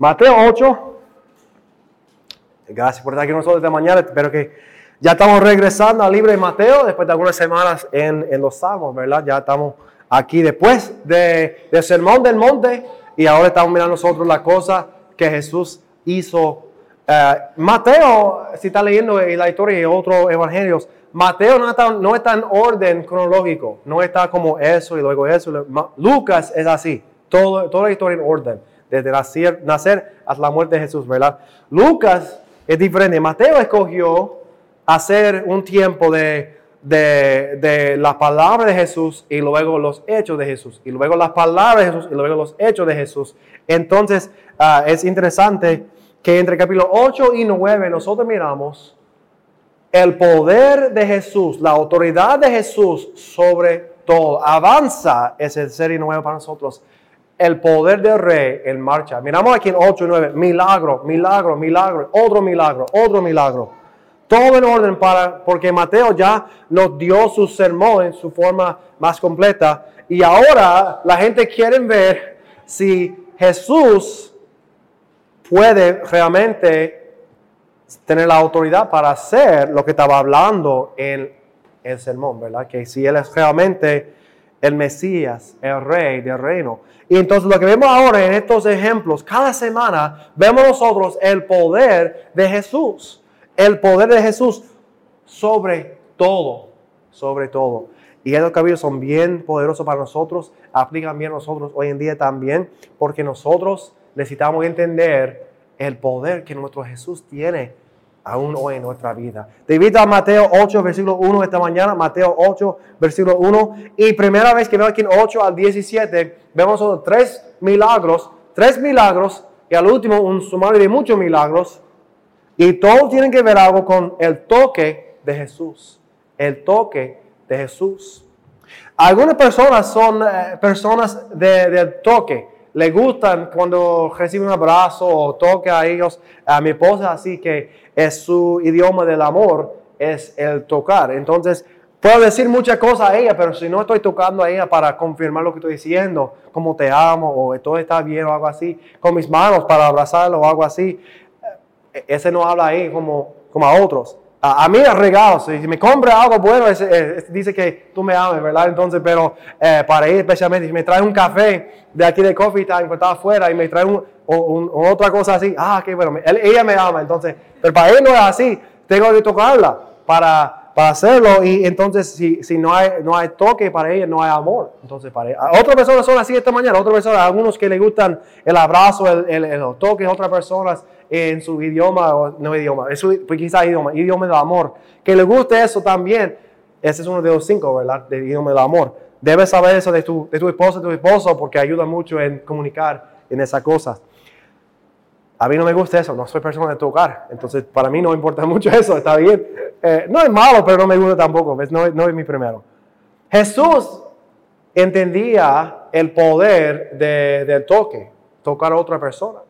Mateo 8. Gracias por estar aquí nosotros esta mañana. Espero que ya estamos regresando al libro de Mateo después de algunas semanas en, en los Salmos, ¿verdad? Ya estamos aquí después de, del Sermón del Monte y ahora estamos mirando nosotros la cosa que Jesús hizo. Eh, Mateo, si está leyendo la historia de otros evangelios, Mateo no está, no está en orden cronológico, no está como eso y luego eso. Lucas es así, todo, toda la historia en orden, desde nacer, hasta la muerte de Jesús, ¿verdad? Lucas es diferente. Mateo escogió hacer un tiempo de, de, de la palabra de Jesús y luego los hechos de Jesús, y luego las palabras de Jesús y luego los hechos de Jesús. Entonces, ah, es interesante que entre capítulo 8 y 9 nosotros miramos el poder de Jesús, la autoridad de Jesús sobre todo. Avanza ese serie nuevo para nosotros. El poder del rey en marcha. Miramos aquí en 8 y 9. Milagro, milagro, milagro. Otro milagro, otro milagro. Todo en orden para, porque Mateo ya nos dio su sermón en su forma más completa. Y ahora la gente quiere ver si Jesús puede realmente tener la autoridad para hacer lo que estaba hablando en el sermón, ¿verdad? Que si Él es realmente el Mesías, el Rey del reino. Y entonces lo que vemos ahora en estos ejemplos, cada semana vemos nosotros el poder de Jesús, el poder de Jesús sobre todo, sobre todo. Y esos caminos son bien poderosos para nosotros, aplican bien a nosotros hoy en día también, porque nosotros necesitamos entender el poder que nuestro Jesús tiene aún hoy en nuestra vida. Te invito a Mateo 8, versículo 1 esta mañana, Mateo 8, versículo 1. Y primera vez que veo aquí en 8 al 17, vemos tres milagros, tres milagros, y al último un sumario de muchos milagros. Y todos tienen que ver algo con el toque de Jesús. El toque de Jesús. Algunas personas son eh, personas de, del toque le gustan cuando reciben un abrazo o toque a ellos. A mi esposa así que es su idioma del amor, es el tocar. Entonces, puedo decir muchas cosas a ella, pero si no estoy tocando a ella para confirmar lo que estoy diciendo, como te amo o todo está bien o algo así, con mis manos para abrazarlo o algo así, eh, ese no habla ahí como, como a otros a, mí es regalo, si me compra algo bueno, dice que tú me ames, ¿verdad? Entonces, pero eh, para ir especialmente, si me trae un café de aquí de Coffee Time, que está afuera, y me trae un, otra cosa así, ah, qué bueno, ella me ama, entonces, pero para él no es así, tengo que tocarla para, para hacerlo, y entonces si, si no, hay, no hay toque para ella, no hay amor. Entonces, para ella. Otras personas son así esta mañana, otras personas, algunos que le gustan el abrazo, el, el, el toque, otras personas en su idioma, o no idioma, es su, pues quizás idioma, idioma del amor. Que le guste eso también, ese es uno de los cinco, ¿verdad? De idioma del amor. Debes saber eso de tu, de tu esposa, de tu esposo, porque ayuda mucho en comunicar en esas cosas. A mí no me gusta eso, no soy persona de tocar, entonces para mí no importa mucho eso, está bien. Eh, no es malo, pero no me gusta tampoco, No, no es mi primero. Jesús entendía el poder del toque, tocar a otra persona.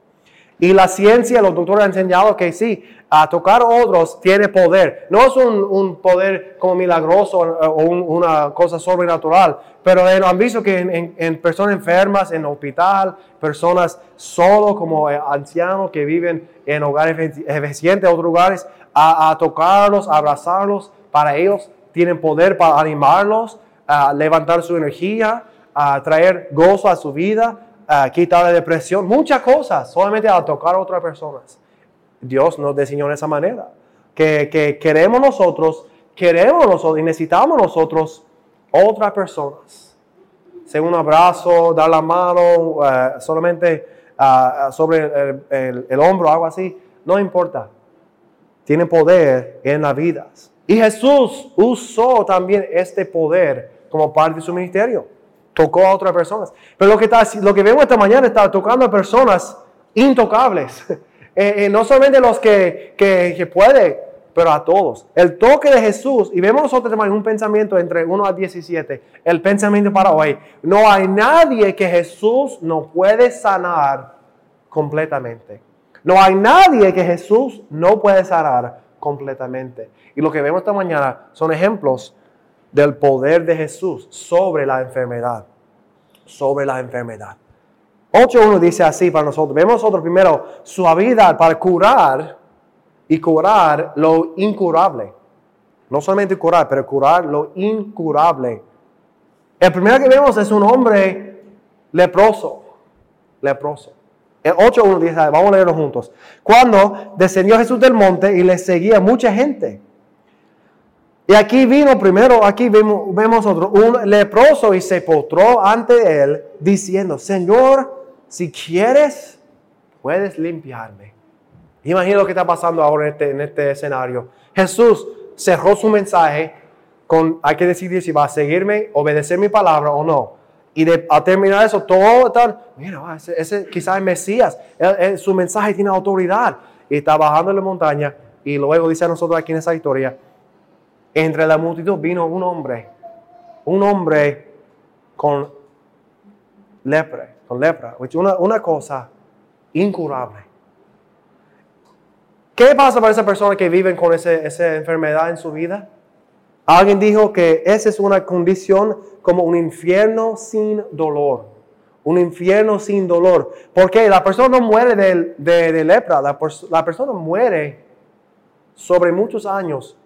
Y la ciencia, los doctores han enseñado que sí, a tocar a otros tiene poder. No es un, poder como milagroso o una cosa sobrenatural, pero han visto que en, personas enfermas, en hospital, personas solo como eh, ancianos que viven en hogares eficientes, otros lugares, a, tocarlos, a abrazarlos, para ellos tienen poder para animarlos, a levantar su energía, a traer gozo a su vida quitar la depresión, muchas cosas, solamente a tocar a otras personas. Dios nos diseñó de esa manera. Que, queremos nosotros, queremos nosotros y necesitamos nosotros otras personas. Sea un abrazo, dar la mano, eh, solamente ah, ah, sobre el, el, hombro, algo así, no importa. Tiene poder en las vidas. Y Jesús usó también este poder como parte de su ministerio tocó a otras personas. Pero lo que, está, lo que vemos esta mañana está tocando a personas intocables. Eh, eh, no solamente los que, que, que, puede, pero a todos. El toque de Jesús, y vemos nosotros también un pensamiento entre 1 a 17, el pensamiento para hoy. No hay nadie que Jesús no puede sanar completamente. No hay nadie que Jesús no puede sanar completamente. Y lo que vemos esta mañana son ejemplos del poder de Jesús sobre la enfermedad. Sobre la enfermedad. 8.1 dice así para nosotros. Vemos nosotros primero su habilidad para curar y curar lo incurable. No solamente curar, pero curar lo incurable. El primero que vemos es un hombre leproso. Leproso. El 8.1 dice, vamos a leerlo juntos. Cuando descendió Jesús del monte y le seguía mucha gente. Y aquí vino primero, aquí vemos, vemos otro, un leproso y se postró ante él diciendo, Señor, si quieres, puedes limpiarme. Imagina lo que está pasando ahora en este, en este escenario. Jesús cerró su mensaje con, hay que decidir si va a seguirme, obedecer mi palabra o no. Y de, terminar eso, todo está, mira, ese, quizás es Mesías, su mensaje tiene autoridad. Y está bajando en la montaña y luego dice a nosotros aquí en esa historia, entre la multitud vino un hombre, un hombre con lepra, con lepra, una, una cosa incurable. ¿Qué pasa para esas personas que viven con esa enfermedad en su vida? Alguien dijo que esa es una condición como un infierno sin dolor. Un infierno sin dolor. Porque la persona no muere de, de, lepra, la, la persona muere sobre muchos años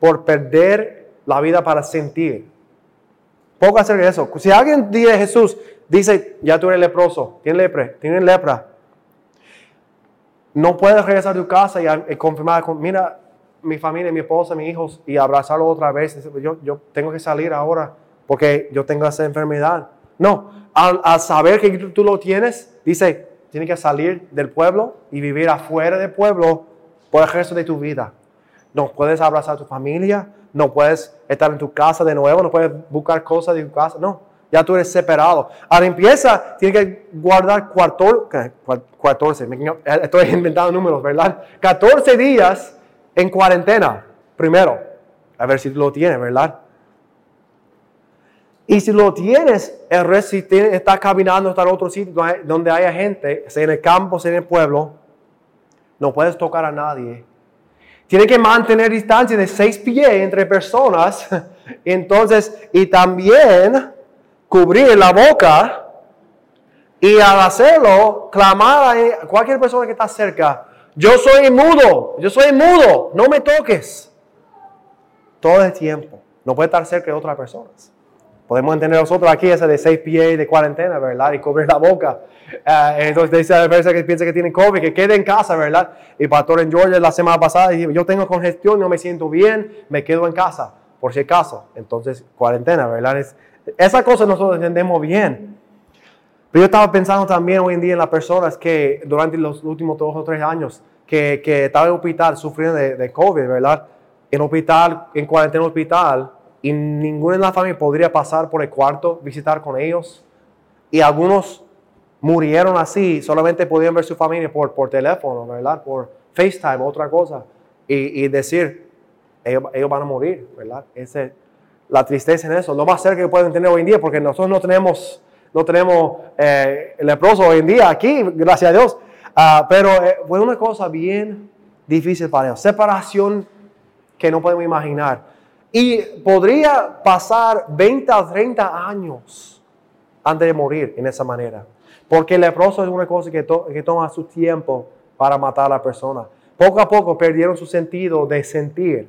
por perder la vida para sentir. Poco hacer eso. Si alguien dice Jesús, dice, ya tú eres leproso, tienes lepra, tienes lepra, no puedes regresar a tu casa y, confirmar, mira, mi familia, mi esposa, mis hijos, y abrazarlo otra vez. Yo, yo tengo que salir ahora porque yo tengo esa enfermedad. No, al, saber que tú, lo tienes, dice, tienes que salir del pueblo y vivir afuera del pueblo por el resto de tu vida. No puedes abrazar a tu familia, no puedes estar en tu casa de nuevo, no puedes buscar cosas de tu casa, no. Ya tú eres separado. A limpieza tienes que guardar 14, estoy inventando números, ¿verdad? 14 días en cuarentena, primero. A ver si lo tienes, ¿verdad? Y si lo tienes, el resto, si estás caminando hasta otro sitio donde haya gente, sea en el campo, sea en el pueblo, no puedes tocar a nadie tiene que mantener distancia de seis pies entre personas. Entonces, y también cubrir la boca. Y al hacerlo, clamar a cualquier persona que está cerca. Yo soy mudo, yo soy mudo, no me toques. Todo el tiempo. No puede estar cerca de otras personas. Podemos entender nosotros aquí ese de seis pies de cuarentena, ¿verdad? Y cubrir la boca. Uh, entonces dice la persona que piensa que tiene COVID, que quede en casa, ¿verdad? Y pastor en Georgia la semana pasada dijo, yo tengo congestión, no me siento bien, me quedo en casa, por si acaso. Entonces, cuarentena, ¿verdad? Es, esa cosa nosotros entendemos bien. Pero yo estaba pensando también hoy en día en las personas que durante los últimos dos o tres años que, que estaban en hospital sufriendo de, de COVID, ¿verdad? En hospital, en cuarentena hospital, y ninguno de la familia podría pasar por el cuarto, visitar con ellos. Y algunos murieron así, solamente podían ver su familia por, por teléfono, ¿verdad? Por FaceTime, otra cosa. Y, y decir, ellos, van a morir, ¿verdad? Ese, la tristeza en eso. Lo más cerca que pueden tener hoy en día, porque nosotros no tenemos, no tenemos eh, leproso hoy en día aquí, gracias a Dios. Ah, pero eh, fue una cosa bien difícil para ellos. Separación que no podemos imaginar. Y podría pasar 20 o 30 años antes de morir en esa manera. Porque el leproso es una cosa que, que toma su tiempo para matar a la persona. Poco a poco perdieron su sentido de sentir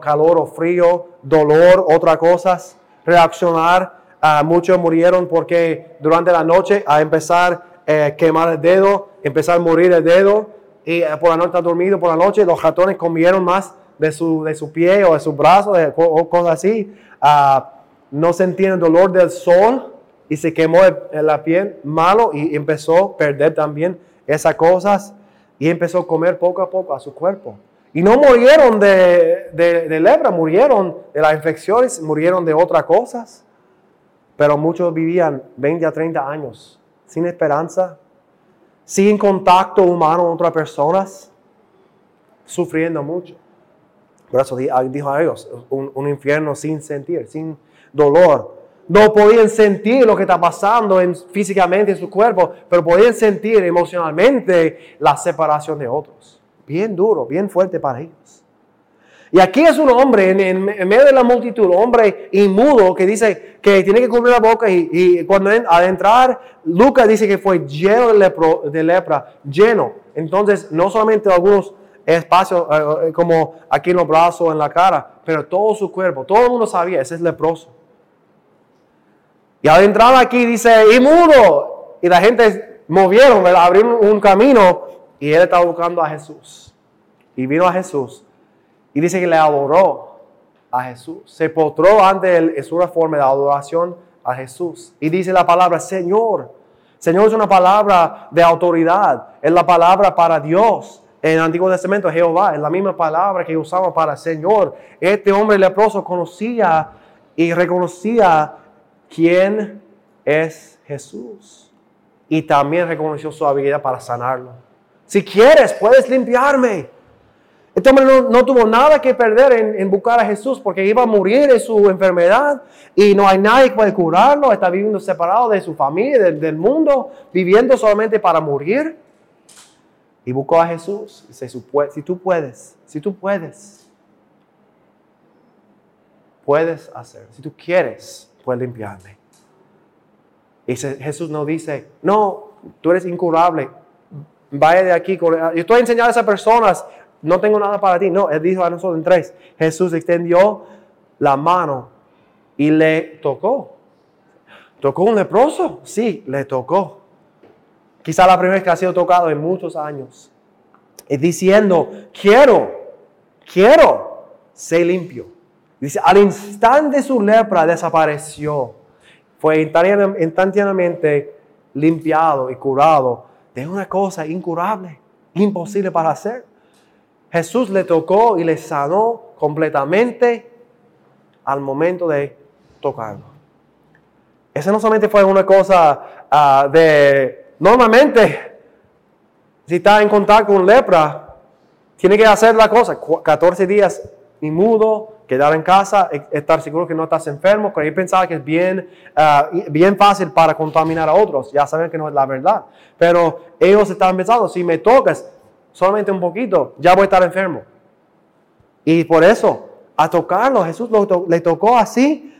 calor o frío, dolor, otras cosas, reaccionar. Uh, muchos murieron porque durante la noche a empezar a eh, quemar el dedo, empezar a morir el dedo y eh, por la noche dormido, por la noche los ratones comieron más de su, de su pie o de su brazo o cosas así. Uh, no sentían el dolor del sol y se quemó la piel malo y empezó a perder también esas cosas y empezó a comer poco a poco a su cuerpo. Y no murieron de, de, de lepra, murieron de las infecciones, murieron de otras cosas. Pero muchos vivían 20 a 30 años sin esperanza, sin contacto humano con otras personas, sufriendo mucho. Eso dijo a ellos, un, un infierno sin sentir, sin dolor, no podían sentir lo que está pasando en, físicamente en su cuerpo, pero podían sentir emocionalmente la separación de otros. Bien duro, bien fuerte para ellos. Y aquí es un hombre en, medio de la multitud, hombre inmudo que dice que tiene que cubrir la boca y, cuando al entrar, Lucas dice que fue lleno de lepra, lleno. Entonces, no solamente algunos espacios eh, eh, como aquí en los brazos, en la cara, pero todo su cuerpo, todo el mundo sabía, ese es leproso. Y al entrar aquí dice, inmudo, y la gente movieron, abrieron un camino y él estaba buscando a Jesús. Y vino a Jesús y dice que le adoró a Jesús. Se postró ante él, es una forma de adoración a Jesús. Y dice la palabra Señor. Señor es una palabra de autoridad, es la palabra para Dios. En el Antiguo Testamento, Jehová es la misma palabra que usamos para Señor. Este hombre leproso conocía y reconocía quién es Jesús. Y también reconoció su habilidad para sanarlo. Si quieres, puedes limpiarme. Este hombre no, tuvo nada que perder en, buscar a Jesús porque iba a morir de su enfermedad y no hay nadie que puede curarlo. Está viviendo separado de su familia, del, mundo, viviendo solamente para morir. Y buscó a Jesús. Dice, si tú puedes, si tú puedes, puedes hacer. Si tú quieres, puedes limpiarme. Y Jesús no dice, no, tú eres incurable, vaya de aquí. Yo estoy enseñando a esas personas no tengo nada para ti. No, él dijo a nosotros en tres, Jesús extendió la mano y le tocó. ¿Tocó un leproso? Sí, le tocó. Quizá la primera vez que ha sido tocado en muchos años. Y diciendo, quiero, quiero, sé limpio. Dice, al instante su lepra desapareció. Fue instantáneamente limpiado y curado de una cosa incurable, imposible para hacer. Jesús le tocó y le sanó completamente al momento de tocarlo. Esa no solamente fue una cosa ah, de, normalmente, si está en contacto con lepra, tiene que hacer la cosa, 14 días inmudo, quedar en casa, e, estar seguro que no estás enfermo, porque pensaba que es bien, ah, bien fácil para contaminar a otros, ya saben que no es la verdad, pero ellos estaban pensando, si me tocas, solamente un poquito, ya voy a estar enfermo. Y por eso, a tocarlo, Jesús le tocó así.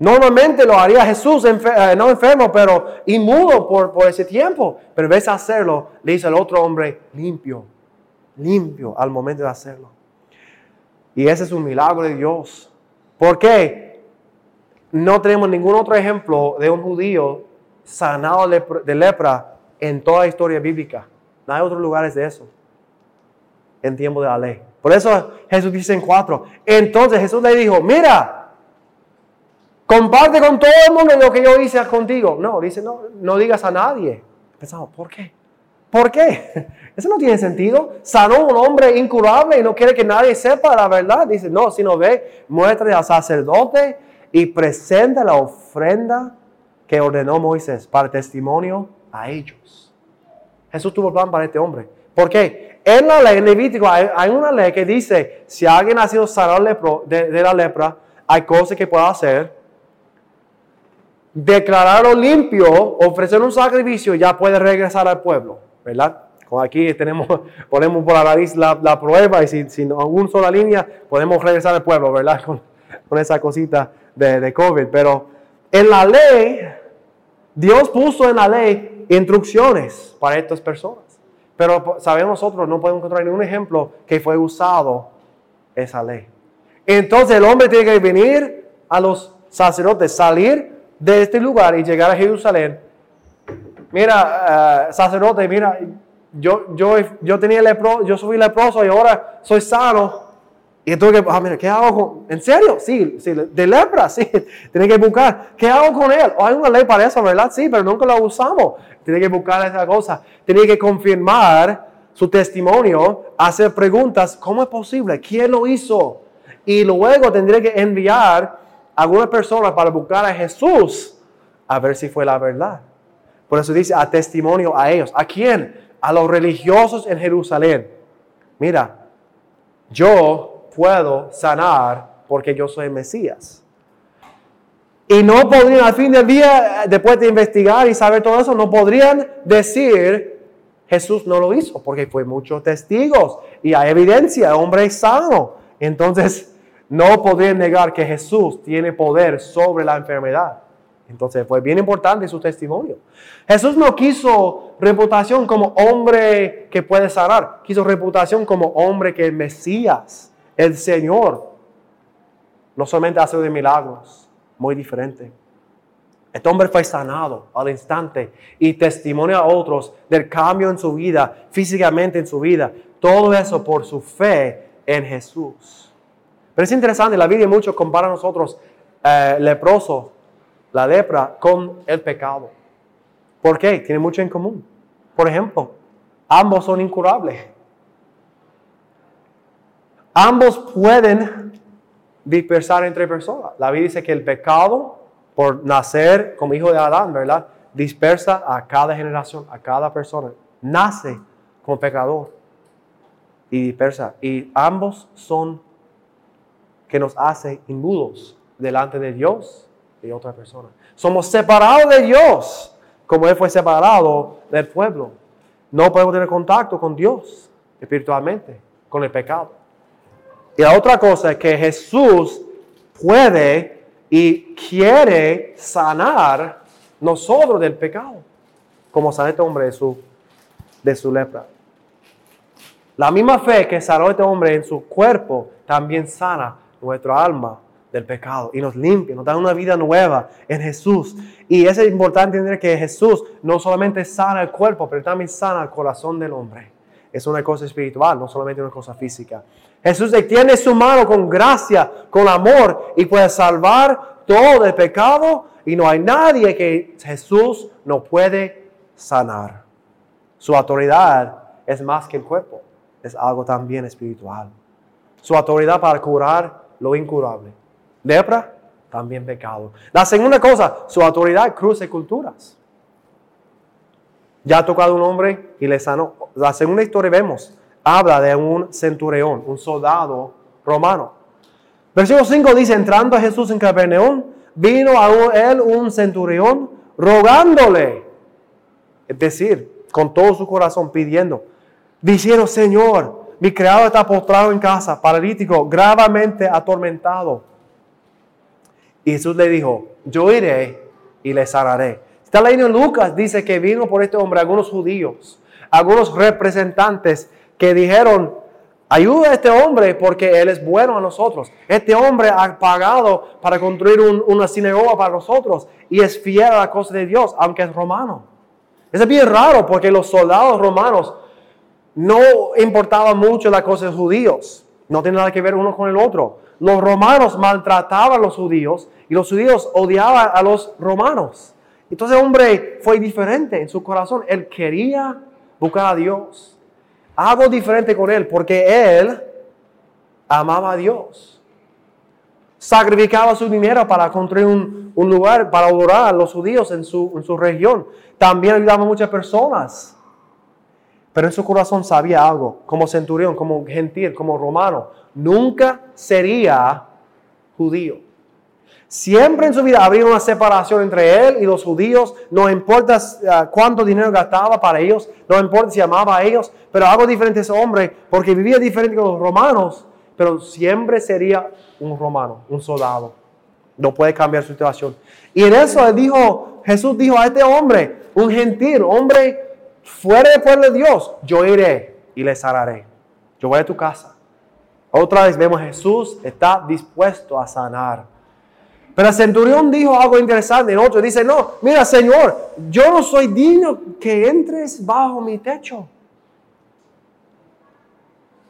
Normalmente lo haría Jesús, eh, no enfermo, pero inmudo por, por ese tiempo. Pero en vez de hacerlo, le dice al otro hombre, limpio, limpio al momento de hacerlo. Y ese es un milagro de Dios. ¿Por qué? No tenemos ningún otro ejemplo de un judío sanado de lepra en toda la historia bíblica. No hay otros lugares de eso en tiempo de la ley. Por eso Jesús dice en cuatro. Entonces Jesús le dijo, mira, comparte con todo el mundo lo que yo hice contigo. No, dice, no, no digas a nadie. Pensamos, ¿por qué? ¿Por qué? Eso no tiene sentido. Sanó un hombre incurable y no quiere que nadie sepa la verdad. Dice, no, si no ve, muestre al sacerdote y presenta la ofrenda que ordenó Moisés para testimonio a ellos. Jesús tuvo plan para este hombre. ¿Por qué? En la ley, en Levítico, hay, una ley que dice, si alguien ha sido sanado de, la lepra, hay cosas que puede hacer. Declararlo limpio, ofrecer un sacrificio, ya puede regresar al pueblo, ¿verdad? Aquí tenemos, ponemos por la nariz la, prueba y sin, sin una sola línea podemos regresar al pueblo, ¿verdad? Con, con esa cosita de, de COVID. Pero en la ley, Dios puso en la ley instrucciones para estas personas. Pero sabemos nosotros, no podemos encontrar ningún ejemplo que fue usado esa ley. Entonces el hombre tiene que venir a los sacerdotes, salir de este lugar y llegar a Jerusalén. Mira, eh, sacerdote, mira, yo, yo, yo tenía lepro, yo soy leproso y ahora soy sano. Y entonces, ah, mira, ¿qué hago con ¿En serio? Sí, sí, de lepra, sí. Tiene que buscar. ¿Qué hago con él? hay una ley para eso, ¿verdad? Sí, pero nunca la usamos. Tiene que buscar esa cosa. Tiene que confirmar su testimonio, hacer preguntas. ¿Cómo es posible? ¿Quién lo hizo? Y luego tendría que enviar a alguna persona para buscar a Jesús a ver si fue la verdad. Por eso dice a testimonio a ellos. ¿A quién? A los religiosos en Jerusalén. Mira, yo puedo sanar porque yo soy Mesías. Y no podrían, al fin del día, después de investigar y saber todo eso, no podrían decir, Jesús no lo hizo porque fue muchos testigos y hay evidencia, hombre sano. Entonces, no podrían negar que Jesús tiene poder sobre la enfermedad. Entonces fue bien importante su testimonio. Jesús no quiso reputación como hombre que puede sanar, quiso reputación como hombre que es Mesías, el Señor. No solamente hace milagros, muy diferente. Este hombre fue sanado al instante y testimonia a otros del cambio en su vida, físicamente en su vida. Todo eso por su fe en Jesús. Pero es interesante, la Biblia mucho compara a nosotros eh, leprosos la lepra con el pecado. ¿Por qué? Tiene mucho en común. Por ejemplo, ambos son incurables. Ambos pueden dispersar entre personas. La Biblia dice que el pecado, por nacer como hijo de Adán, ¿verdad? Dispersa a cada generación, a cada persona. Nace como pecador y dispersa. Y ambos son que nos hace inmudos delante de Dios de otra persona. Somos separados de Dios, como Él fue separado del pueblo. No podemos tener contacto con Dios espiritualmente, con el pecado. Y la otra cosa es que Jesús puede y quiere sanar nosotros del pecado, como sana este hombre de su, de su lepra. La misma fe que sanó este hombre en su cuerpo también sana nuestra alma del pecado y nos limpia, nos da una vida nueva en Jesús. Y es importante entender que Jesús no solamente sana el cuerpo, pero también sana el corazón del hombre. Es una cosa espiritual, no solamente una cosa física. Jesús extiende su mano con gracia, con amor y puede salvar todo el pecado y no hay nadie que Jesús no puede sanar. Su autoridad es más que el cuerpo, es algo también espiritual. Su autoridad para curar lo incurable Lepra, también pecado. La segunda cosa, su autoridad cruce culturas. Ya ha tocado un hombre y le sanó. La segunda historia vemos, habla de un centurión, un soldado romano. Versículo 5 dice, entrando Jesús en Capernaum, vino a él un centurión rogándole, es decir, con todo su corazón pidiendo, diciendo, Señor, mi criado está postrado en casa, paralítico, gravemente atormentado. Y Jesús le dijo, yo iré y le sanaré. Está leyendo en Lucas, dice que vino por este hombre algunos judíos, algunos representantes que dijeron, ayuda a este hombre porque él es bueno a nosotros. Este hombre ha pagado para construir una sinagoga para nosotros y es fiel a la cosa de Dios, aunque es romano. Eso es bien raro porque los soldados romanos no importaban mucho la cosa de judíos. No tiene nada que ver uno con el otro los romanos maltrataban a los judíos y los judíos odiaban a los romanos. Entonces el hombre fue diferente en su corazón. Él quería buscar a Dios. Algo diferente con él porque él amaba a Dios. Sacrificaba su dinero para construir un, lugar para adorar a los judíos en su, en su región. También ayudaba a muchas personas. Pero en su corazón sabía algo, como centurión, como gentil, como romano nunca sería judío. Siempre en su vida habría una separación entre él y los judíos. No importa ah, cuánto dinero gastaba para ellos, no importa si amaba a ellos, pero algo diferente ese hombre, porque vivía diferente con los romanos, pero siempre sería un romano, un soldado. No puede cambiar su situación. Y en eso dijo, Jesús dijo a este hombre, un gentil, hombre fuera del pueblo de Dios, yo iré y le sanaré. Yo voy a tu casa otra vez vemos Jesús está dispuesto a sanar. Pero el centurión dijo algo interesante en otro. Dice, no, mira Señor, yo no soy digno que entres bajo mi techo.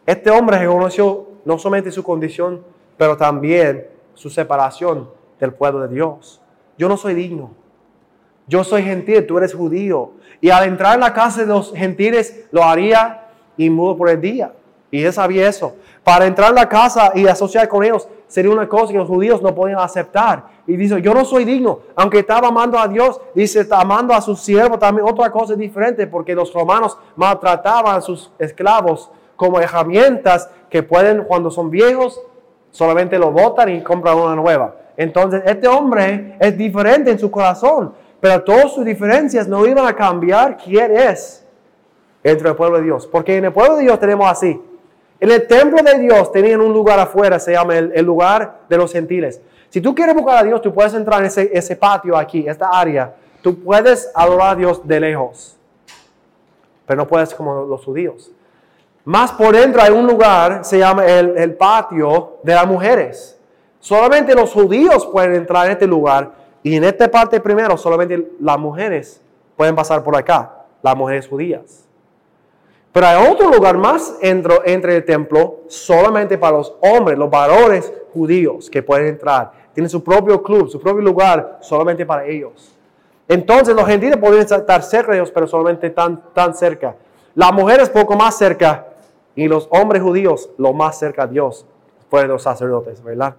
Este hombre reconoció no solamente su condición, pero también su separación del pueblo de Dios. Yo no soy digno. Yo soy gentil, tú eres judío. Y al entrar en la casa de los gentiles lo haría inmudo por el día. Y él sabía eso. Para entrar en la casa y asociar con ellos sería una cosa que los judíos no podían aceptar. Y dice, yo no soy digno. Aunque estaba amando a Dios, dice, está amando a su siervo también. Otra cosa diferente, porque los romanos maltrataban a sus esclavos como herramientas que pueden, cuando son viejos, solamente lo botan y compran una nueva. Entonces, este hombre es diferente en su corazón, pero todas sus diferencias no iban a cambiar quién es entre el pueblo de Dios. Porque en el pueblo de Dios tenemos así. En el templo de Dios tenían un lugar afuera, se llama el, lugar de los gentiles. Si tú quieres buscar a Dios, tú puedes entrar en ese, ese patio aquí, esta área. Tú puedes adorar a Dios de lejos. Pero no puedes como los judíos. Más por dentro hay un lugar, se llama el, el patio de las mujeres. Solamente los judíos pueden entrar en este lugar y en esta parte primero solamente las mujeres pueden pasar por acá, las mujeres judías. Pero hay otro lugar más entre, el templo solamente para los hombres, los varones judíos que pueden entrar. Tienen su propio club, su propio lugar solamente para ellos. Entonces los gentiles pueden estar cerca de Dios, pero solamente tan, tan cerca. Las mujeres poco más cerca y los hombres judíos lo más cerca a Dios, fuera de los sacerdotes, ¿verdad?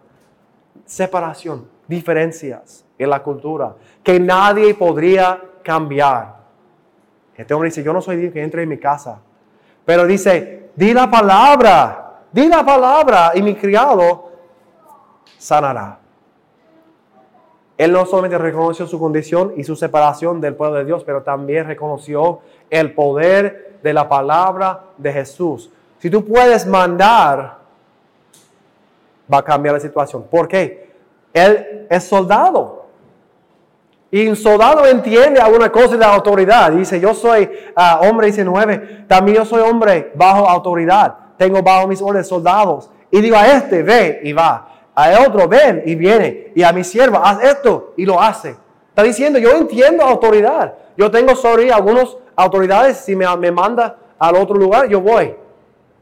Separación, diferencias en la cultura que nadie podría cambiar. Este hombre dice, yo no soy Dios que entre en mi casa, pero dice, di la palabra, di la palabra y mi criado sanará. Él no solamente reconoció su condición y su separación del pueblo de Dios, pero también reconoció el poder de la palabra de Jesús. Si tú puedes mandar, va a cambiar la situación. ¿Por qué? Él es soldado. Y un soldado entiende alguna cosa de la autoridad. Dice, yo soy uh, hombre 19, también yo soy hombre bajo autoridad. Tengo bajo mis órdenes soldados. Y digo a este, ve y va. A otro, ven y viene. Y a mi siervo, haz esto y lo hace. Está diciendo, yo entiendo autoridad. Yo tengo sobre algunas autoridades. Si me, me manda al otro lugar, yo voy.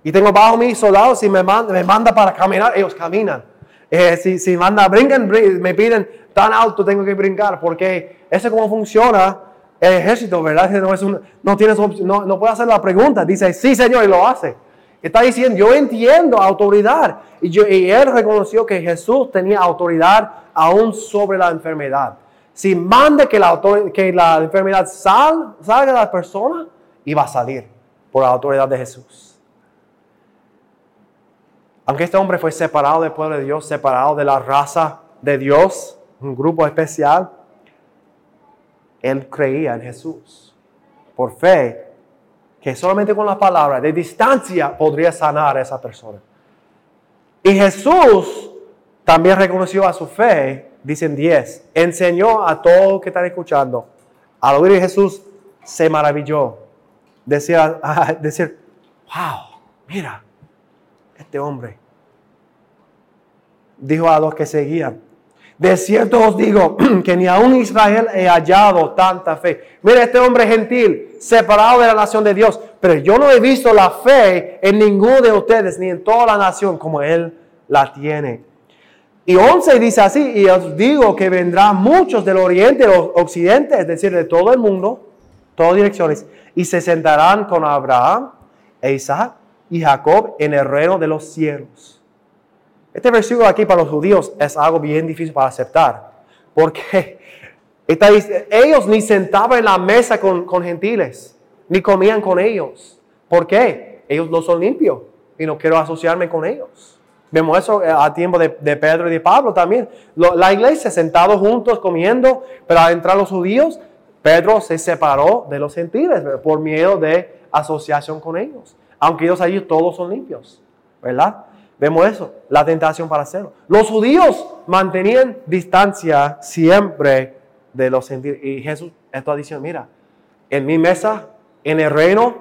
Y tengo bajo mis soldados. Si me manda, me manda para caminar, ellos caminan. Eh, si, si manda, brinquen, me piden tan alto tengo que brincar, porque eso es como funciona el ejército, ¿verdad? No, es un, no, tienes, no, no puede hacer la pregunta, dice, sí Señor, y lo hace. Está diciendo, yo entiendo autoridad. Y, yo, y él reconoció que Jesús tenía autoridad aún sobre la enfermedad. Si manda que la, que la enfermedad sal, salga de la persona, iba a salir por la autoridad de Jesús. Aunque este hombre fue separado del pueblo de Dios, separado de la raza de Dios, un grupo especial, él creía en Jesús por fe, que solamente con la palabra de distancia podría sanar a esa persona. Y Jesús también reconoció a su fe, dicen 10, enseñó a todos que están escuchando. Al oír Jesús se maravilló. Decía, decir, wow, mira, este hombre. Dijo a los que seguían, de cierto os digo que ni aún Israel he hallado tanta fe. Mira, este hombre gentil, separado de la nación de Dios, pero yo no he visto la fe en ninguno de ustedes, ni en toda la nación como él la tiene. Y 11 dice así, y os digo que vendrán muchos del oriente, del occidente, es decir, de todo el mundo, todas direcciones, y se sentarán con Abraham e Isaac y Jacob en el reino de los cielos. Este versículo aquí para los judíos es algo bien difícil para aceptar, porque ellos ni sentaban en la mesa con, gentiles, ni comían con ellos. ¿Por qué? Ellos no son limpios y no quiero asociarme con ellos. Vemos eso eh, a tiempo de, Pedro y de Pablo también. La iglesia sentados juntos comiendo, pero al entrar los judíos, Pedro se separó de los gentiles por miedo de asociación con ellos aunque ellos allí todos son limpios, ¿verdad? Vemos eso, la tentación para hacerlo. Los judíos mantenían distancia siempre de los sentidos. Y Jesús está diciendo, mira, en mi mesa, en el reino,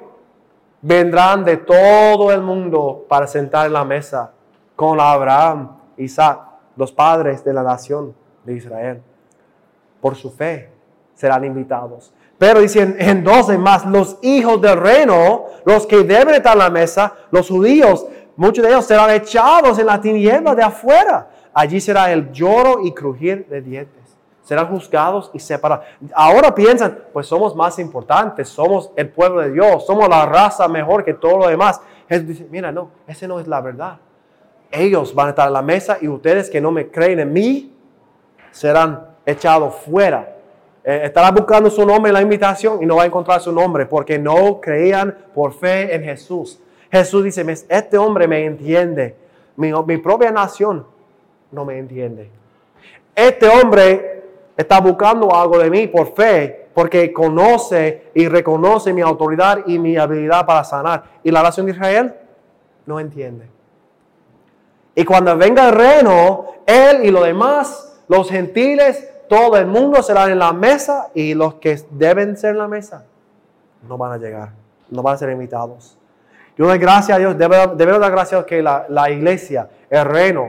vendrán de todo el mundo para sentar en la mesa con Abraham, Isaac, los padres de la nación de Israel. Por su fe serán invitados. Pero dicen en 12 más, los hijos del reino, los que deben estar en la mesa, los judíos, muchos de ellos serán echados en la tiniebla de afuera. Allí será el lloro y crujir de dientes. Serán juzgados y separados. Ahora piensan, pues somos más importantes, somos el pueblo de Dios, somos la raza mejor que todo lo demás. Jesús dice, mira, no, esa no es la verdad. Ellos van a estar en la mesa y ustedes que no me creen en mí serán echados fuera eh, estará buscando su nombre en la invitación y no va a encontrar su nombre porque no creían por fe en Jesús. Jesús dice, este hombre me entiende. Mi, mi propia nación no me entiende. Este hombre está buscando algo de mí por fe porque conoce y reconoce mi autoridad y mi habilidad para sanar. Y la nación de Israel no entiende. Y cuando venga el reino, él y los demás, los gentiles, todo el mundo serán en la mesa y los que deben ser en la mesa no van a llegar, no van a ser invitados. Yo doy gracias a Dios, debemos dar gracias a que la, la iglesia, el reino,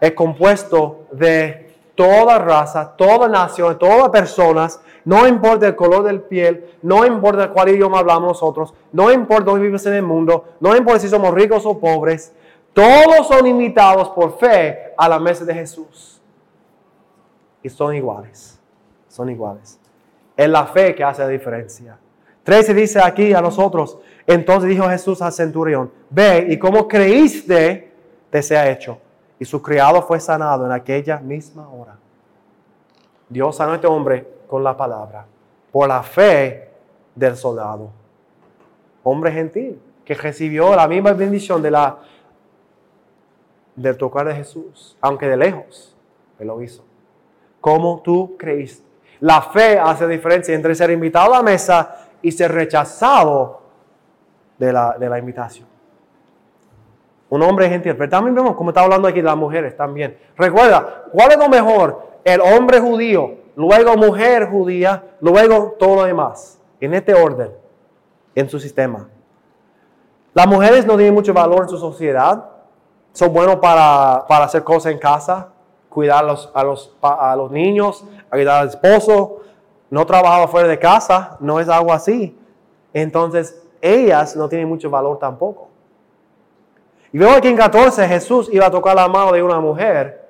es compuesto de toda raza, toda nación, todas personas, no importa el color del piel, no importa cuál idioma hablamos nosotros, no importa dónde vivimos en el mundo, no importa si somos ricos o pobres, todos son invitados por fe a la mesa de Jesús. Y son iguales, son iguales. Es la fe que hace la diferencia. 13 dice aquí a nosotros, entonces dijo Jesús al centurión, ve y como creíste, te sea hecho. Y su criado fue sanado en aquella misma hora. Dios sanó a este hombre con la palabra, por la fe del soldado. Hombre gentil, que recibió la misma bendición de la del tocar de Jesús, aunque de lejos, Él lo hizo. Como tú creíste. La fe hace diferencia entre ser invitado a la mesa y ser rechazado de la, de la invitación. Un hombre gentil. Pero también vemos como está hablando aquí las mujeres también. Recuerda, ¿cuál es lo mejor? El hombre judío, luego mujer judía, luego todo lo demás. En este orden, en su sistema. Las mujeres no tienen mucho valor en su sociedad. Son buenos para, para hacer cosas en casa, cuidar a los, a los, a los niños, ayudar al esposo, no trabajaba fuera de casa, no es algo así. Entonces, ellas no tienen mucho valor tampoco. Y veo aquí en 14, Jesús iba a tocar la mano de una mujer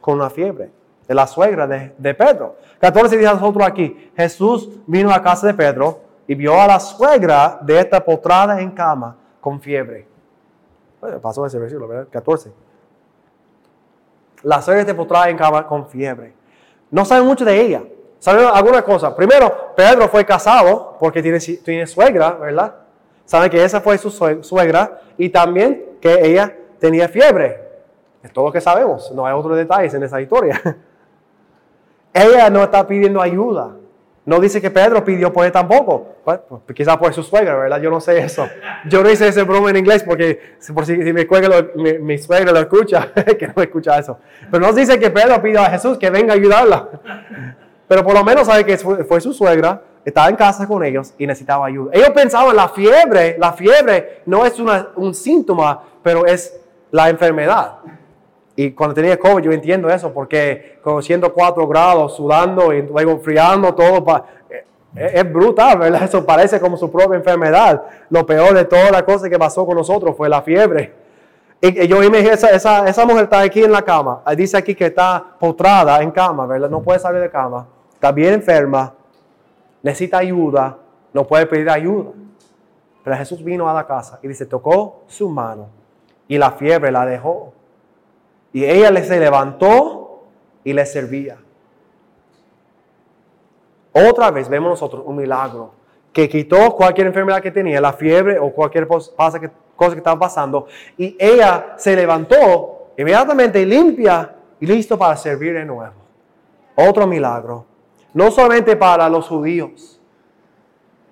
con una fiebre, de la suegra de, de Pedro. 14 dice nosotros aquí, Jesús vino a casa de Pedro y vio a la suegra de esta potrada en cama con fiebre. Pasó ese versículo, ¿verdad? 14. La suegra de postrada en cama con fiebre. No sabe mucho de ella. ¿Saben alguna cosa? Primero, Pedro fue casado porque tiene, tiene suegra, ¿verdad? Saben que esa fue su suegra y también que ella tenía fiebre. Es todo lo que sabemos. No hay otros detalles en esa historia. ella no está pidiendo ayuda. No dice que Pedro pidió por él tampoco. Pues, quizás por su suegra, ¿verdad? Yo no sé eso. Yo no hice ese broma en inglés porque por si, mi, mi, mi, suegra lo escucha, que no escucha eso. Pero no dice que Pedro pidió a Jesús que venga a ayudarla. Pero por lo menos sabe que fue, su suegra, estaba en casa con ellos y necesitaba ayuda. Ellos pensaban la fiebre, la fiebre no es un síntoma, pero es la enfermedad. Y cuando tenía COVID yo entiendo eso, porque con 104 grados, sudando y luego enfriando todo, eh, es, brutal, ¿verdad? Eso parece como su propia enfermedad. Lo peor de toda la cosa que pasó con nosotros fue la fiebre. Y, yo me dije, esa, esa, esa mujer está aquí en la cama. Dice aquí que está postrada en cama, ¿verdad? No puede salir de cama está bien enferma, necesita ayuda, no puede pedir ayuda. Pero Jesús vino a la casa y dice, tocó su mano y la fiebre la dejó. Y ella se levantó y le servía. Otra vez vemos nosotros un milagro que quitó cualquier enfermedad que tenía, la fiebre o cualquier cosa que, cosa que estaba pasando. Y ella se levantó inmediatamente limpia y listo para servir de nuevo. Otro milagro no solamente para los judíos.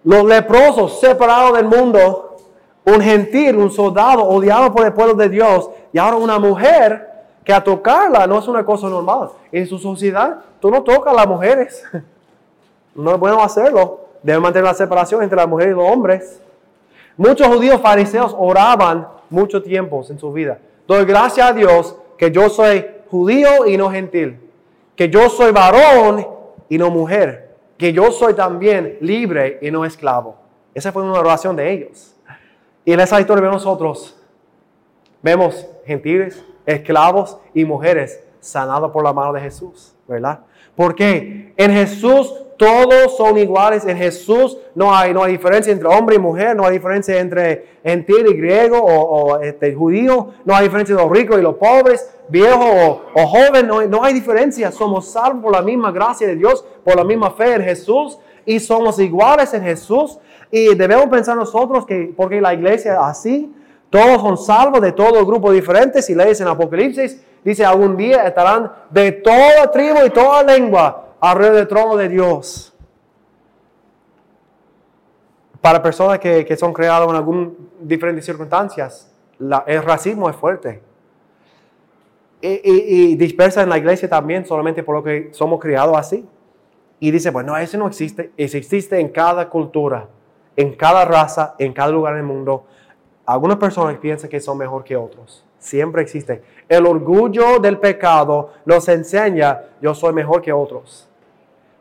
Los leprosos separados del mundo, un gentil, un soldado odiado por el pueblo de Dios, y ahora una mujer que a tocarla no es una cosa normal. En su sociedad, tú no tocas a las mujeres. No es bueno hacerlo. Debe mantener la separación entre las mujeres y los hombres. Muchos judíos fariseos oraban mucho tiempo en su vida. Doy gracias a Dios que yo soy judío y no gentil. Que yo soy varón y no mujer, que yo soy también libre y no esclavo. Esa fue una oración de ellos. Y en esa historia vemos nosotros, vemos gentiles, esclavos y mujeres sanados por la mano de Jesús, ¿verdad? Porque en Jesús todos son iguales. En Jesús no hay, no hay diferencia entre hombre y mujer, no hay diferencia entre gentil y griego o, este, judío, no hay diferencia entre los ricos y los pobres, viejo o, joven, no, no hay diferencia. Somos salvos por la misma gracia de Dios, por la misma fe en Jesús y somos iguales en Jesús. Y debemos pensar nosotros que, porque la iglesia así, todos son salvos de todo grupo diferente. Si lees en Apocalipsis, dice algún día estarán de toda tribu y toda lengua alrededor del trono de Dios. para personas que, que son creadas en algunas diferentes circunstancias, el racismo es fuerte. Y, y- y dispersa en la iglesia también solamente por lo que somos criados así. Y dice, bueno, eso no existe, eso existe en cada cultura, en cada raza, en cada lugar del mundo. Algunas personas piensan que son mejor que otros. Siempre existe. El orgullo del pecado nos enseña, yo soy mejor que otros.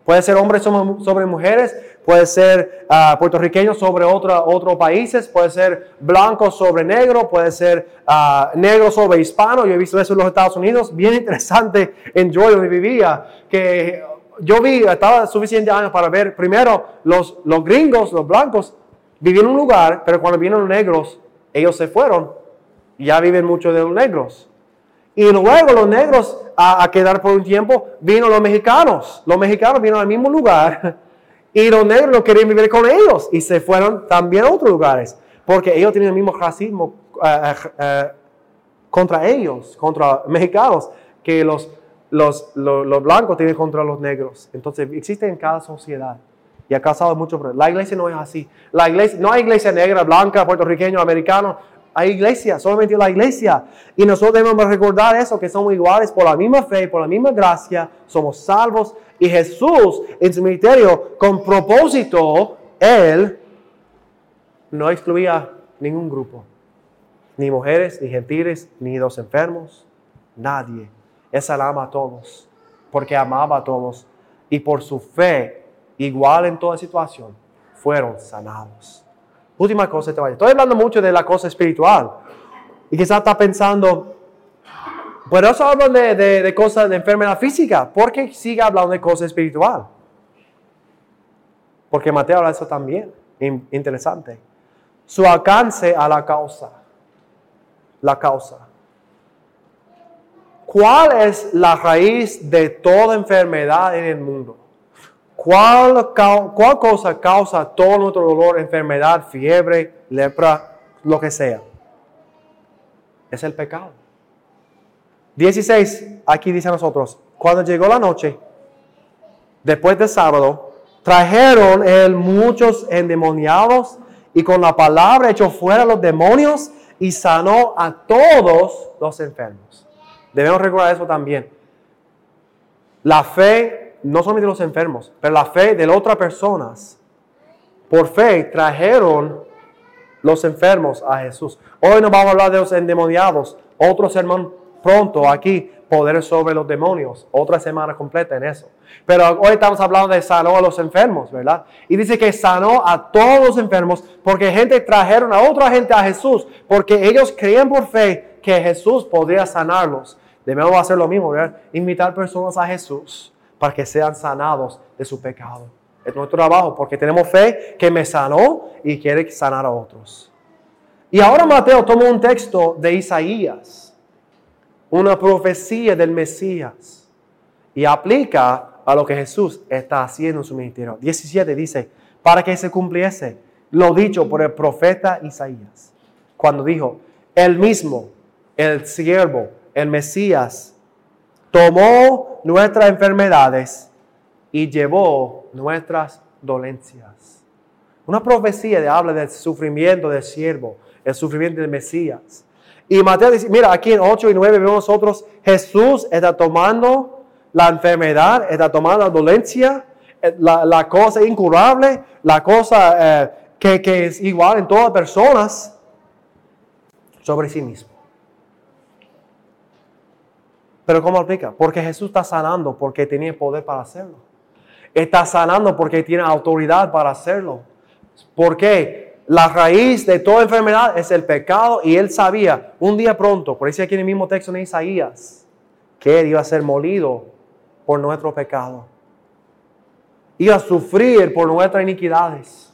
Puede ser hombres sobre mujeres, puede ser ah, puertorriqueños sobre otra- otros países, puede ser blanco sobre negro, puede ser ah, negro sobre hispano. Yo he visto eso en los Estados Unidos, bien interesante en Georgia donde vivía, que yo vi, estaba suficiente años para ver, primero, los, los gringos, los blancos, vivían en un lugar, pero cuando vienen los negros, ellos se fueron, ya viven muchos de los negros. Y luego los negros a, quedar por un tiempo, vino los mexicanos. Los mexicanos vino al mismo lugar y los negros no querían vivir con ellos y se fueron también a otros lugares porque ellos tienen el mismo racismo eh, eh, contra ellos, contra mexicanos, que los, los, los, los blancos tienen contra los negros. Entonces existe en cada sociedad y ha causado mucho problema. La iglesia no es así. La iglesia, no hay iglesia negra, blanca, puertorriqueño, americano. Hay iglesia, solamente la iglesia. Y nosotros debemos recordar eso, que somos iguales por la misma fe, por la misma gracia, somos salvos. Y Jesús, en su ministerio, con propósito, Él no excluía ningún grupo. Ni mujeres, ni gentiles, ni los enfermos, nadie. Él ama a todos, porque amaba a todos. Y por su fe, igual en toda situación, fueron sanados. Última cosa, te vaya. Estoy hablando mucho de la cosa espiritual. Y quizás está pensando, pero eso hablan de, de, cosas de enfermedad física. ¿Por qué sigue hablando de cosas espiritual? Porque Mateo habla de eso también. In- interesante. Su alcance a la causa. La causa. ¿Cuál es la raíz de toda enfermedad en el mundo? ¿Cuál, cuál cosa causa todo nuestro dolor, enfermedad, fiebre, lepra, lo que sea? Es el pecado. 16, aquí dice a nosotros, cuando llegó la noche, después del sábado, trajeron él muchos endemoniados y con la palabra echó fuera los demonios y sanó a todos los enfermos. Debemos recordar eso también. La fe, no solamente los enfermos, pero la fe de otras personas, por fe trajeron los enfermos a Jesús. Hoy nos vamos a hablar de los endemoniados. Otro sermón pronto aquí, poder sobre los demonios. Otra semana completa en eso. Pero hoy estamos hablando de sanó a los enfermos, ¿verdad? Y dice que sanó a todos los enfermos porque gente trajeron a otra gente a Jesús porque ellos creían por fe que Jesús podría sanarlos. Debemos hacer lo mismo, ¿verdad? Invitar personas a Jesús para que sean sanados de su pecado. Es nuestro trabajo porque tenemos fe que me sanó y quiere sanar a otros. Y ahora Mateo toma un texto de Isaías, una profecía del Mesías, y aplica a lo que Jesús está haciendo en su ministerio. 17 dice, para que se cumpliese lo dicho por el profeta Isaías, cuando dijo, el mismo, el siervo, el Mesías, tomó nuestras enfermedades y llevó nuestras dolencias. Una profecía de habla del sufrimiento del siervo, el sufrimiento del Mesías. Y Mateo dice, mira, aquí en 8 y 9 vemos nosotros, Jesús está tomando la enfermedad, está tomando la dolencia, eh, la, cosa incurable, la cosa eh, que, que es igual en todas personas, sobre sí mismo. Pero ¿cómo aplica? Porque Jesús está sanando porque tenía poder para hacerlo. Está sanando porque tiene autoridad para hacerlo. ¿Por qué? La raíz de toda enfermedad es el pecado y él sabía un día pronto, por eso aquí en el mismo texto de Isaías, que él iba a ser molido por nuestro pecado. Iba a sufrir por nuestras iniquidades.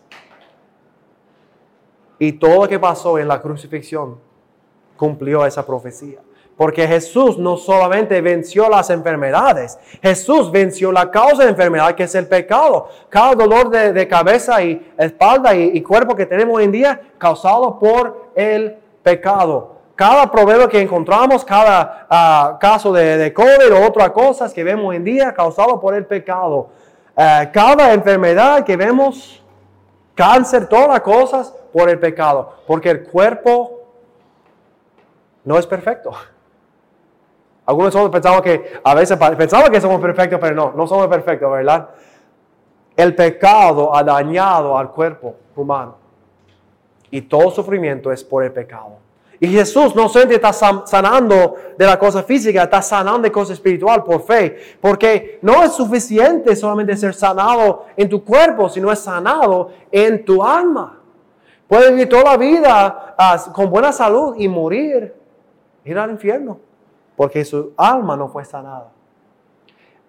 Y todo lo que pasó en la crucifixión cumplió esa profecía. Porque Jesús no solamente venció las enfermedades, Jesús venció la causa de enfermedad que es el pecado. Cada dolor de, cabeza y espalda y, cuerpo que tenemos hoy en día causado por el pecado. Cada problema que encontramos, cada uh, caso de, COVID o otras cosas que vemos hoy en día causado por el pecado. Uh, cada enfermedad que vemos cáncer, todas las cosas por el pecado. Porque el cuerpo no es perfecto. Algunos nosotros pensamos que, a veces pensamos que somos perfectos, pero no, no somos perfectos, ¿verdad? El pecado ha dañado al cuerpo humano. Y todo sufrimiento es por el pecado. Y Jesús no solamente está sanando de la cosa física, está sanando de cosa espiritual por fe. Porque no es suficiente solamente ser sanado en tu cuerpo, sino es sanado en tu alma. Puedes vivir toda la vida ah, con buena salud y morir, ir al infierno, porque su alma no fue sanada.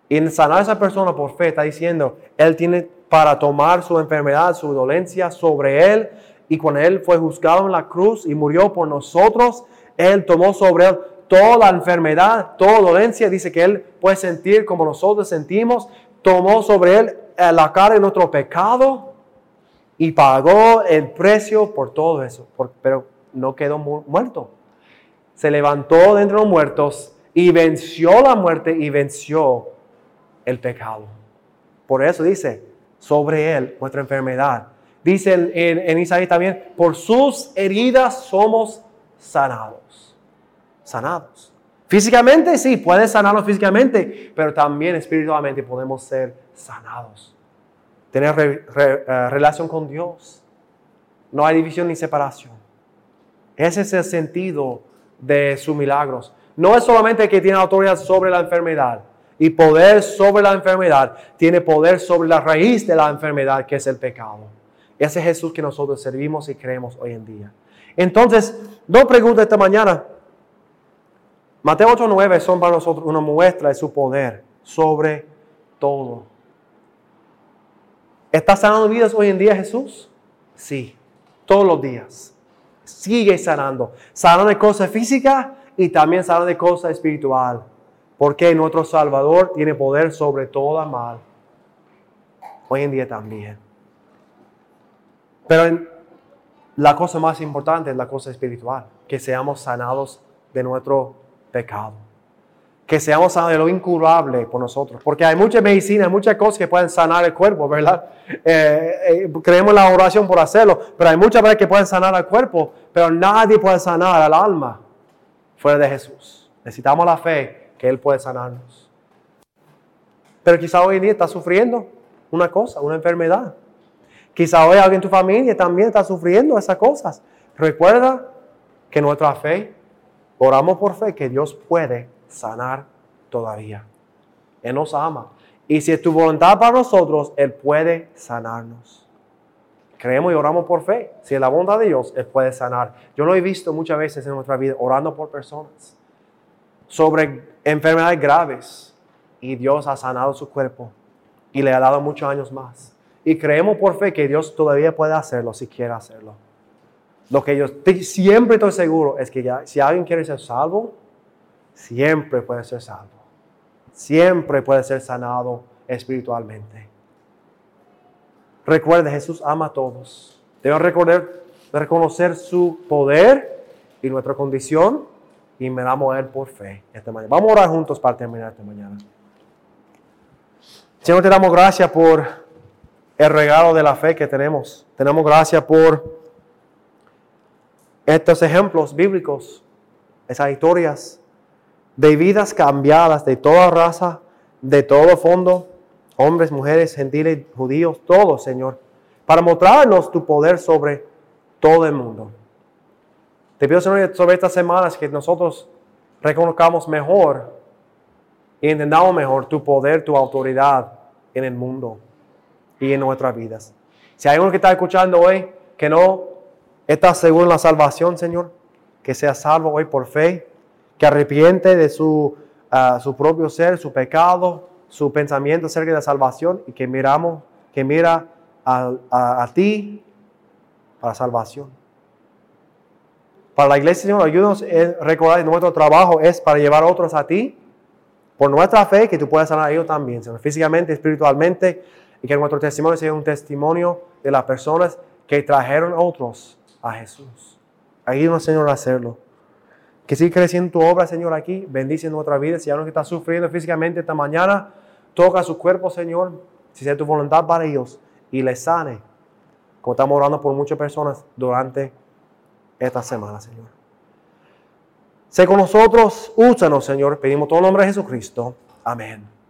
Y en sanar a esa persona por fe está diciendo, Él tiene para tomar su enfermedad, su dolencia sobre Él y cuando Él fue juzgado en la cruz y murió por nosotros, Él tomó sobre Él toda la enfermedad, toda dolencia. Dice que Él puede sentir como nosotros sentimos. Tomó sobre Él eh, la cara de nuestro pecado y pagó el precio por todo eso. pero no quedó muerto. Se levantó de entre los muertos y venció la muerte y venció el pecado. Por eso dice, sobre Él nuestra enfermedad Dice en, en, Isaías también, por sus heridas somos sanados. Sanados. Físicamente sí, puede sanarnos físicamente, pero también espiritualmente podemos ser sanados. Tener eh, relación con Dios. No hay división ni separación. Ese es el sentido de sus milagros. No es solamente que tiene autoridad sobre la enfermedad y poder sobre la enfermedad, tiene poder sobre la raíz de la enfermedad que es el pecado. Ese es Jesús que nosotros servimos y creemos hoy en día. Entonces, dos preguntas esta mañana. Mateo 8:9 son para nosotros una muestra de su poder sobre todo. ¿Está sanando vidas hoy en día Jesús? Sí, todos los días. Sigue sanando. Sanando de cosas físicas y también sanando de cosas espiritual. Porque nuestro Salvador tiene poder sobre toda mal. Hoy en día también. Pero la cosa más importante es la cosa espiritual, que seamos sanados de nuestro pecado. Que seamos sanados de lo incurable por nosotros. Porque hay mucha medicina, hay muchas cosas que pueden sanar el cuerpo, ¿verdad? Eh, eh, creemos la oración por hacerlo, pero hay muchas veces que pueden sanar al cuerpo, pero nadie puede sanar al alma fuera de Jesús. Necesitamos la fe que Él puede sanarnos. Pero quizá hoy en día está sufriendo una cosa, una enfermedad. Quizá hoy alguien en tu familia también está sufriendo esas cosas. Recuerda que nuestra fe, oramos por fe, que Dios puede sanar todavía. Él nos ama. Y si es tu voluntad para nosotros, Él puede sanarnos. Creemos y oramos por fe. Si es la voluntad de Dios, Él puede sanar. Yo lo he visto muchas veces en nuestra vida orando por personas sobre enfermedades graves y Dios ha sanado su cuerpo y le ha dado muchos años más. Y creemos por fe que Dios todavía puede hacerlo si quiere hacerlo. Lo que yo siempre estoy seguro es que ya, si alguien quiere ser salvo, siempre puede ser salvo. Siempre puede ser sanado espiritualmente. Recuerde, Jesús ama a todos. Debemos reconocer su poder y nuestra condición y me damos a Él por fe esta mañana. Vamos a orar juntos para terminar esta mañana. Señor, te damos gracias por el regalo de la fe que tenemos. Tenemos gracias por estos ejemplos bíblicos, esas historias de vidas cambiadas de toda raza, de todo fondo, hombres, mujeres, gentiles, judíos, todos, Señor, para mostrarnos tu poder sobre todo el mundo. Te pido, Señor, sobre estas semanas que nosotros reconozcamos mejor y entendamos mejor tu poder, tu autoridad en el mundo y en nuestras vidas. Si hay uno que está escuchando hoy que no está seguro en la salvación, Señor, que sea salvo hoy por fe, que arrepiente de su, ah, su propio ser, su pecado, su pensamiento acerca de la salvación y que miramos, que mira a, a, ti para salvación. Para la iglesia, Señor, ayúdanos a recordar que nuestro trabajo es para llevar a otros a ti, por nuestra fe, que tú puedas sanar a ellos también, Señor, físicamente, espiritualmente, y que nuestro testimonio sea un testimonio de las personas que trajeron a otros a Jesús. Ayúdanos, Señor, a hacerlo. Que siga creciendo tu obra, Señor, aquí. Bendice nuestra vida. Si alguien que está sufriendo físicamente esta mañana, toca su cuerpo, Señor. Si sea tu voluntad para ellos y les sane. como estamos orando por muchas personas durante esta semana, Señor. Sé con nosotros, úsanos, Señor. Pedimos todo el nombre de Jesucristo. Amén.